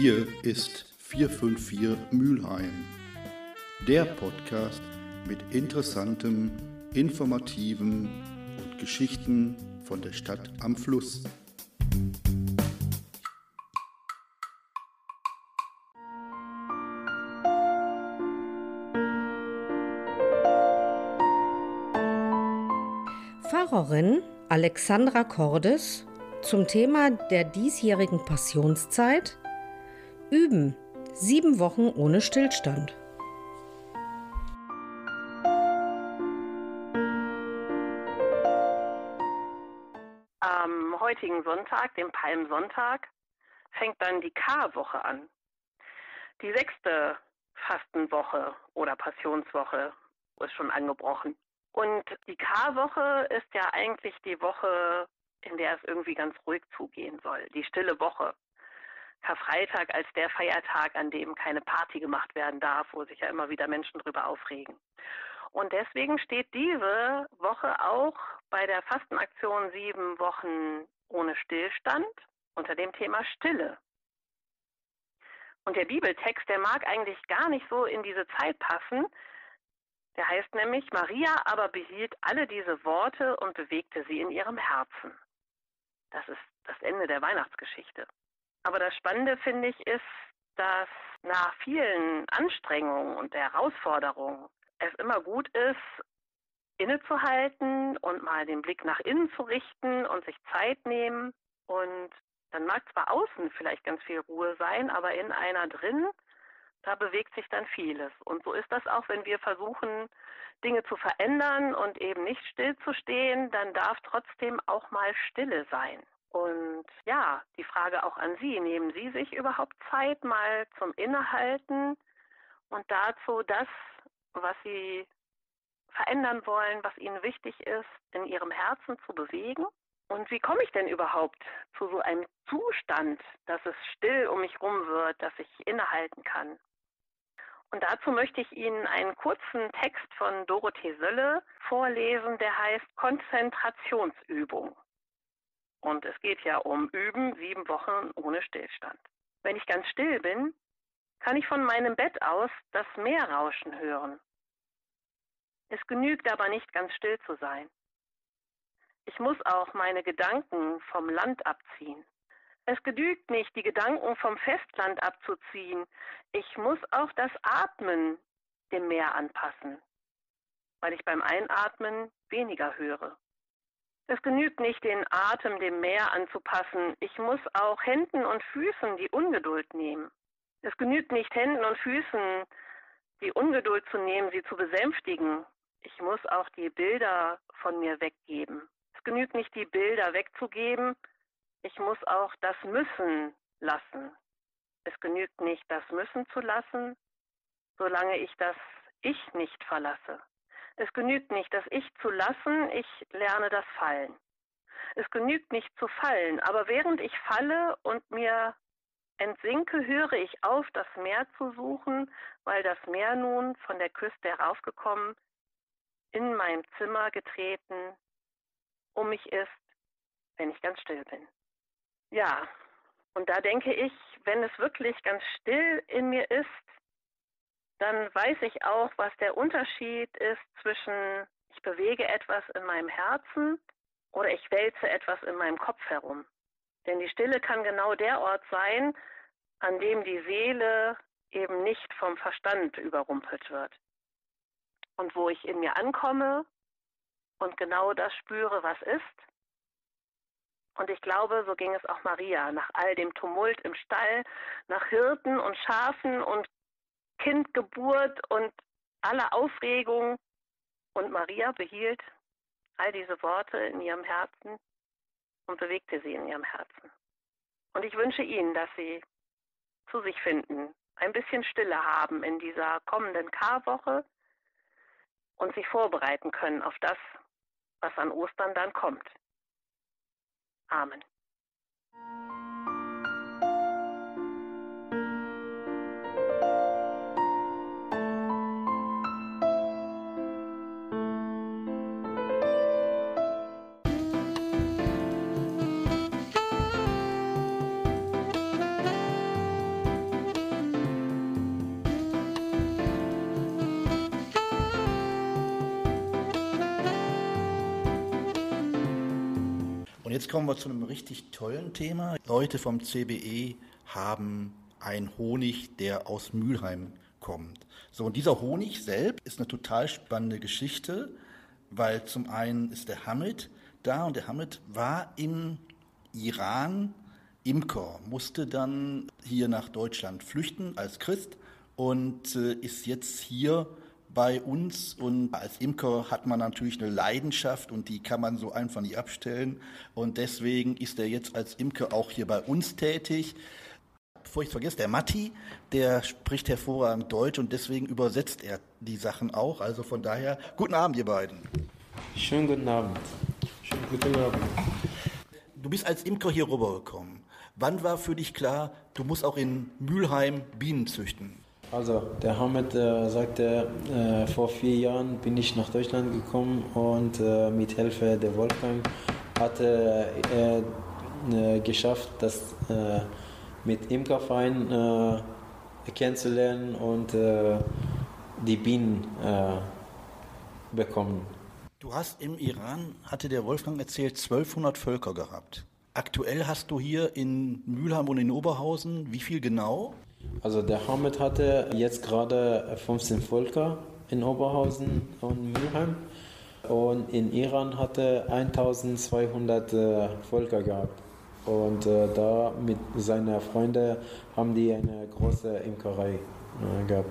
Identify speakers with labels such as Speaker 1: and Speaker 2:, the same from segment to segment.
Speaker 1: Hier ist 454 Mülheim, der Podcast mit interessantem, informativen und Geschichten von der Stadt am Fluss.
Speaker 2: Pfarrerin Alexandra Cordes zum Thema der diesjährigen Passionszeit Üben. Sieben Wochen ohne Stillstand.
Speaker 3: Am heutigen Sonntag, dem Palmsonntag, fängt dann die Karwoche an. Die sechste Fastenwoche oder Passionswoche ist schon angebrochen. Und die Karwoche ist ja eigentlich die Woche, in der es irgendwie ganz ruhig zugehen soll. Die stille Woche. Karfreitag als der Feiertag, an dem keine Party gemacht werden darf, wo sich ja immer wieder Menschen drüber aufregen. Und deswegen steht diese Woche auch bei der Fastenaktion sieben Wochen ohne Stillstand unter dem Thema Stille. Und der Bibeltext, der mag eigentlich gar nicht so in diese Zeit passen. Der heißt nämlich, Maria aber behielt alle diese Worte und bewegte sie in ihrem Herzen. Das ist das Ende der Weihnachtsgeschichte. Aber das Spannende finde ich ist, dass nach vielen Anstrengungen und der Herausforderungen es immer gut ist, innezuhalten und mal den Blick nach innen zu richten und sich Zeit nehmen. Und dann mag zwar außen vielleicht ganz viel Ruhe sein, aber in einer drin, da bewegt sich dann vieles. Und so ist das auch, wenn wir versuchen, Dinge zu verändern und eben nicht stillzustehen, dann darf trotzdem auch mal Stille sein. Und ja, die Frage auch an Sie, nehmen Sie sich überhaupt Zeit mal zum Innehalten und dazu das, was Sie verändern wollen, was Ihnen wichtig ist, in Ihrem Herzen zu bewegen? Und wie komme ich denn überhaupt zu so einem Zustand, dass es still um mich rum wird, dass ich innehalten kann? Und dazu möchte ich Ihnen einen kurzen Text von Dorothee Sölle vorlesen, der heißt Konzentrationsübung. Und es geht ja um Üben, sieben Wochen ohne Stillstand. Wenn ich ganz still bin, kann ich von meinem Bett aus das Meer rauschen hören. Es genügt aber nicht ganz still zu sein. Ich muss auch meine Gedanken vom Land abziehen. Es genügt nicht, die Gedanken vom Festland abzuziehen. Ich muss auch das Atmen dem Meer anpassen, weil ich beim Einatmen weniger höre. Es genügt nicht, den Atem dem Meer anzupassen. Ich muss auch Händen und Füßen die Ungeduld nehmen. Es genügt nicht, Händen und Füßen die Ungeduld zu nehmen, sie zu besänftigen. Ich muss auch die Bilder von mir weggeben. Es genügt nicht, die Bilder wegzugeben. Ich muss auch das Müssen lassen. Es genügt nicht, das Müssen zu lassen, solange ich das Ich nicht verlasse. Es genügt nicht, das Ich zu lassen, ich lerne das Fallen. Es genügt nicht zu fallen, aber während ich falle und mir entsinke, höre ich auf, das Meer zu suchen, weil das Meer nun von der Küste heraufgekommen, in mein Zimmer getreten, um mich ist, wenn ich ganz still bin. Ja, und da denke ich, wenn es wirklich ganz still in mir ist, dann weiß ich auch, was der Unterschied ist zwischen ich bewege etwas in meinem Herzen oder ich wälze etwas in meinem Kopf herum. Denn die Stille kann genau der Ort sein, an dem die Seele eben nicht vom Verstand überrumpelt wird. Und wo ich in mir ankomme und genau das spüre, was ist. Und ich glaube, so ging es auch Maria, nach all dem Tumult im Stall, nach Hirten und Schafen und Kindgeburt und aller Aufregung. Und Maria behielt all diese Worte in ihrem Herzen und bewegte sie in ihrem Herzen. Und ich wünsche Ihnen, dass Sie zu sich finden, ein bisschen Stille haben in dieser kommenden Karwoche und sich vorbereiten können auf das, was an Ostern dann kommt. Amen.
Speaker 1: Jetzt kommen wir zu einem richtig tollen Thema. Leute vom CBE haben einen Honig, der aus Mülheim kommt. So, und dieser Honig selbst ist eine total spannende Geschichte, weil zum einen ist der Hamid da und der Hamid war im Iran Imker, musste dann hier nach Deutschland flüchten als Christ und äh, ist jetzt hier bei uns und als Imker hat man natürlich eine Leidenschaft und die kann man so einfach nicht abstellen und deswegen ist er jetzt als Imker auch hier bei uns tätig. Bevor ich es vergesse, der Matti, der spricht hervorragend Deutsch und deswegen übersetzt er die Sachen auch. Also von daher, guten Abend, ihr beiden.
Speaker 4: Schönen guten Abend.
Speaker 1: Schönen guten Abend. Du bist als Imker hier rübergekommen. Wann war für dich klar, du musst auch in Mülheim Bienen züchten?
Speaker 4: Also, der Hamid äh, sagte, äh, vor vier Jahren bin ich nach Deutschland gekommen und äh, mit Hilfe der Wolfgang hatte er äh, geschafft, das äh, mit Imkerverein äh, kennenzulernen und die Bienen bekommen.
Speaker 1: Du hast im Iran, hatte der Wolfgang erzählt, 1200 Völker gehabt. Aktuell hast du hier in Mülheim und in Oberhausen, wie viel genau?
Speaker 4: Also der Hamid hatte jetzt gerade 15 Völker in Oberhausen und Mülheim und in Iran hatte 1200 äh, Völker gehabt. Und äh, da mit seinen Freunden haben die eine große Imkerei äh, gehabt.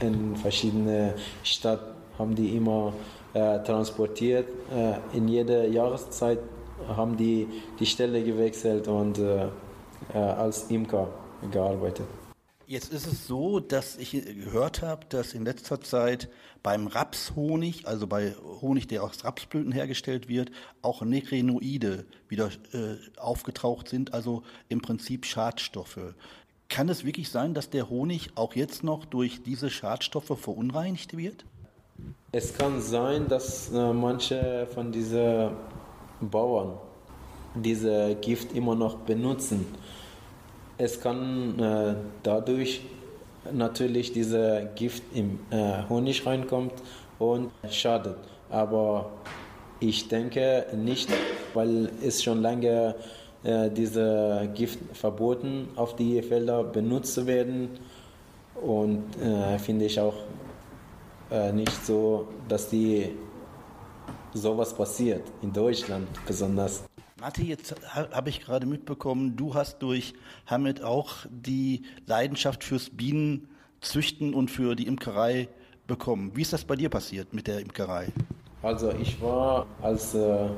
Speaker 4: In verschiedene Städten haben die immer äh, transportiert. Äh, in jeder Jahreszeit haben die die Stelle gewechselt und äh, äh, als Imker gearbeitet.
Speaker 1: Jetzt ist es so, dass ich gehört habe, dass in letzter Zeit beim Rapshonig, also bei Honig, der aus Rapsblüten hergestellt wird, auch Nekrenoide wieder äh, aufgetaucht sind, also im Prinzip Schadstoffe. Kann es wirklich sein, dass der Honig auch jetzt noch durch diese Schadstoffe verunreinigt wird?
Speaker 4: Es kann sein, dass äh, manche von diesen Bauern diese Gift immer noch benutzen es kann äh, dadurch natürlich diese Gift im äh, Honig reinkommt und schadet. Aber ich denke nicht, weil es schon lange äh, diese Gift verboten auf die Felder benutzt zu werden und äh, finde ich auch äh, nicht so, dass die sowas passiert in Deutschland besonders.
Speaker 1: Matti, jetzt habe ich gerade mitbekommen, du hast durch Hamid auch die Leidenschaft fürs Bienenzüchten und für die Imkerei bekommen. Wie ist das bei dir passiert mit der Imkerei?
Speaker 4: Also ich war als äh,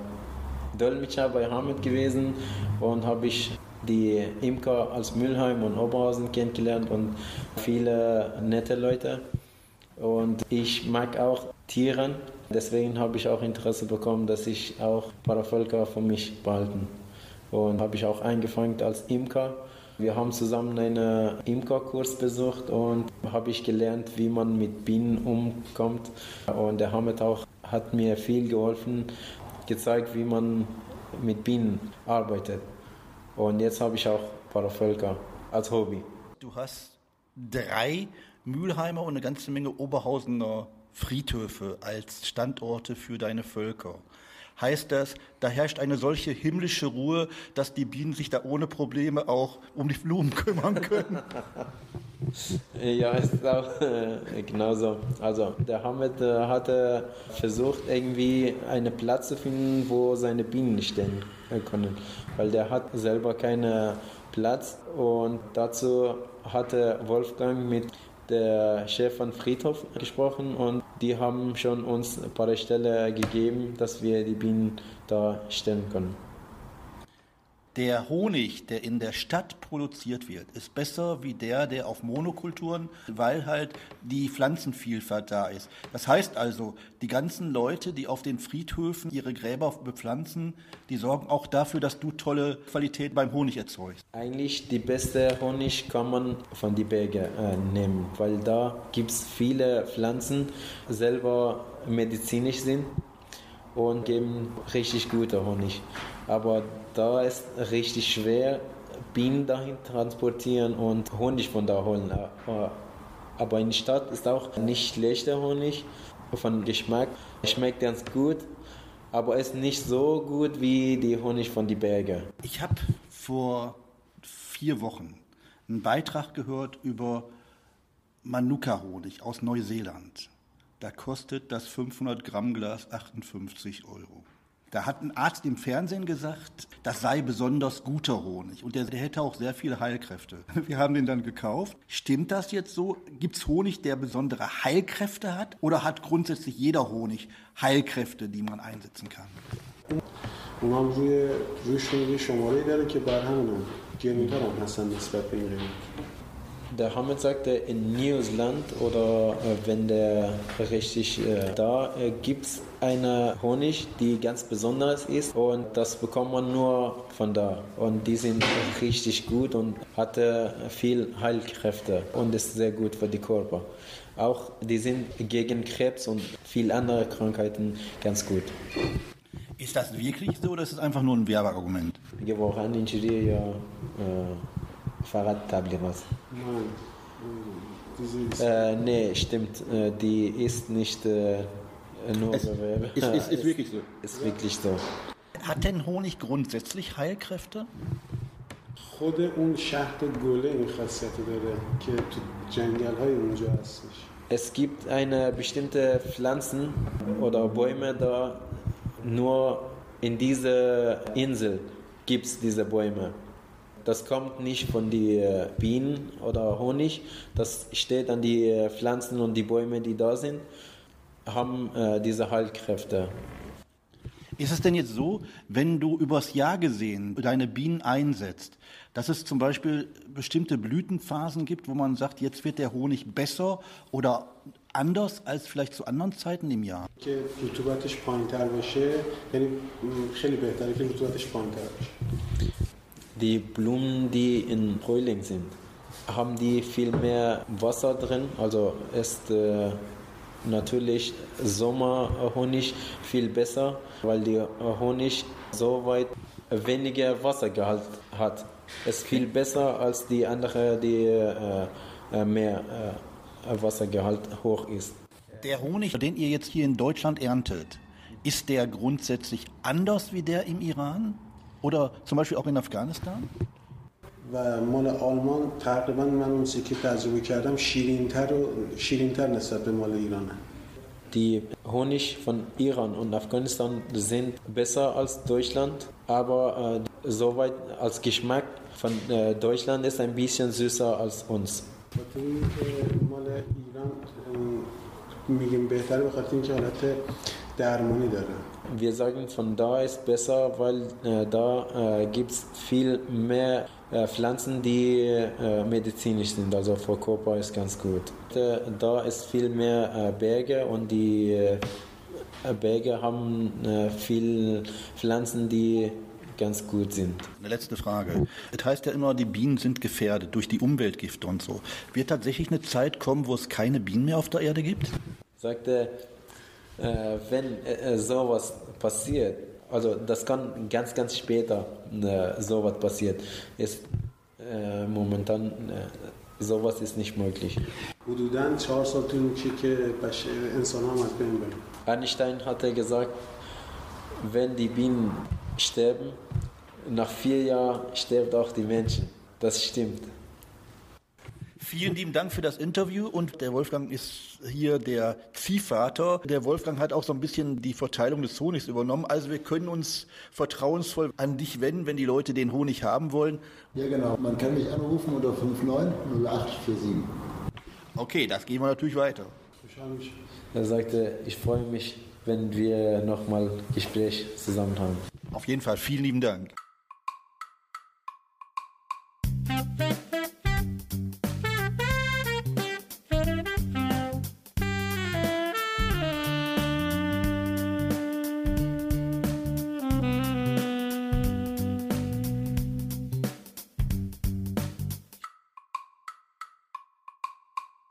Speaker 4: Dolmetscher bei Hamid gewesen und habe ich die Imker als Mülheim und Oberhausen kennengelernt und viele nette Leute. Und ich mag auch Tieren Deswegen habe ich auch Interesse bekommen, dass ich auch Paravölker für mich behalten. Und habe ich auch angefangen als Imker. Wir haben zusammen einen Imkerkurs besucht und habe ich gelernt, wie man mit Bienen umkommt. Und der Hamid auch hat mir viel geholfen, gezeigt, wie man mit Bienen arbeitet. Und jetzt habe ich auch Paravölker als Hobby.
Speaker 1: Du hast drei Mülheimer und eine ganze Menge Oberhausener Friedhöfe als Standorte für deine Völker. Heißt das, da herrscht eine solche himmlische Ruhe, dass die Bienen sich da ohne Probleme auch um die Blumen kümmern können?
Speaker 4: ja, ist auch äh, genauso. Also der Hamid äh, hatte versucht, irgendwie einen Platz zu finden, wo seine Bienen stehen können, weil der hat selber keinen Platz und dazu hatte Wolfgang mit der Chef von Friedhof gesprochen und die haben schon uns ein paar Stellen gegeben, dass wir die Bienen da stellen können.
Speaker 1: Der Honig, der in der Stadt produziert wird, ist besser wie der, der auf Monokulturen, weil halt die Pflanzenvielfalt da ist. Das heißt also, die ganzen Leute, die auf den Friedhöfen ihre Gräber bepflanzen, die sorgen auch dafür, dass du tolle Qualität beim Honig erzeugst.
Speaker 4: Eigentlich die beste Honig kann man von den Bergen äh, nehmen, weil da gibt es viele Pflanzen, selber medizinisch sind und geben richtig gute Honig. Aber da ist richtig schwer, Bienen dahin transportieren und Honig von da holen. Aber in der Stadt ist auch nicht schlechter Honig von Geschmack. Schmeckt ganz gut aber ist nicht so gut wie die Honig von die Berge.
Speaker 1: Ich habe vor vier Wochen einen Beitrag gehört über Manuka-Honig aus Neuseeland. Da kostet das 500 Gramm Glas 58 Euro. Da hat ein Arzt im Fernsehen gesagt, das sei besonders guter Honig und der, der, hätte auch sehr viele Heilkräfte. Wir haben den dann gekauft. Stimmt das jetzt so? Gibt es Honig, der besondere Heilkräfte hat oder hat grundsätzlich jeder Honig Heilkräfte, die man einsetzen kann?
Speaker 5: اونام روی روشون یه شماره داره که بر همون گرونتر هم هستن نسبت به این قیمت
Speaker 4: der Hamid sagte, in Newsland oder äh, wenn der richtig äh, da, äh, gibt es eine Honig, die ganz besonders ist und das bekommt man nur von da. Und die sind richtig gut und hatte äh, viel Heilkräfte und ist sehr gut für die Körper. Auch die sind gegen Krebs und viele andere Krankheiten ganz gut.
Speaker 1: Ist das wirklich so oder ist das einfach nur ein Werbeargument?
Speaker 4: Ich habe auch einen Ingenieur, Nigeria äh, فقط تبلیغ است
Speaker 5: من diese
Speaker 4: Äh, nee, stimmt. Äh, die ist nicht äh, nur
Speaker 1: Es
Speaker 4: Bewerbe.
Speaker 1: ist, ist, ist wirklich so.
Speaker 4: Ist wirklich so.
Speaker 1: Hat denn Honig grundsätzlich Heilkräfte?
Speaker 5: خود اون شهد گله این خاصیت داره که تو جنگل های اونجا هستش
Speaker 4: Es gibt eine bestimmte Pflanzen oder Bäume da, nur in dieser Insel gibt es diese Bäume. Das kommt nicht von den Bienen oder Honig, das steht an die äh, Pflanzen und die Bäume, die da sind, haben äh, diese Heilkräfte.
Speaker 1: Ist es denn jetzt so, wenn du übers Jahr gesehen deine Bienen einsetzt, dass es zum Beispiel bestimmte Blütenphasen gibt, wo man sagt, jetzt wird der Honig besser oder anders als vielleicht zu anderen Zeiten im Jahr?
Speaker 4: Die Blumen, die in Frühling sind, haben die viel mehr Wasser drin. Also ist äh, natürlich Sommerhonig viel besser, weil der Honig so weit weniger Wassergehalt hat. Ist viel besser als die andere, die äh, äh, mehr äh, Wassergehalt hoch ist.
Speaker 1: Der Honig, den ihr jetzt hier in Deutschland erntet, ist der grundsätzlich anders wie der im Iran oder zum Beispiel auch in Afghanistan?
Speaker 5: و مال آلمان تقریبا من اون چیزی که تجربه کردم شیرینتر و شیرینتر نسبت به مال ایرانه
Speaker 4: Die Honig von Iran und Afghanistan sind besser als Deutschland, aber äh, soweit als Geschmack von äh, Deutschland ist ein bisschen süßer als uns.
Speaker 5: خاطر اینکه مال ایران ام، میگیم بهتره به خاطر اینکه حالت Harmonie darin.
Speaker 4: Wir sagen, von da ist besser, weil äh, da äh, gibt es viel mehr äh, Pflanzen, die äh, medizinisch sind. Also für Körper ist ganz gut. da ist viel mehr äh, Berge und die äh, Berge haben äh, viele Pflanzen, die ganz gut sind.
Speaker 1: Eine letzte Frage. Es heißt ja immer, die Bienen sind gefährdet durch die Umweltgifte und so. Wird tatsächlich eine Zeit kommen, wo es keine Bienen mehr auf der Erde gibt?
Speaker 4: Sagte, äh, wenn äh, sowas passiert, also das kann ganz, ganz später äh, sowas passiert, ist äh, momentan äh, sowas ist nicht möglich.
Speaker 5: حدودا چهار سال طول میکشه که بش... انسان هم از بین برن
Speaker 4: Einstein hatte gesagt, wenn die Bienen sterben, nach vier Jahren sterben auch die Menschen. Das stimmt.
Speaker 1: Vielen lieben Dank für das Interview und der Wolfgang ist hier der Ziehvater. Der Wolfgang hat auch so ein bisschen die Verteilung des Honigs übernommen. Also wir können uns vertrauensvoll an dich wenden, wenn die Leute den Honig haben wollen.
Speaker 6: Ja genau, man kann mich anrufen unter 590847.
Speaker 1: Okay, das gehen wir natürlich weiter.
Speaker 4: Er sagte, ich freue mich, wenn wir nochmal Gespräch zusammen haben.
Speaker 1: Auf jeden Fall, vielen lieben Dank.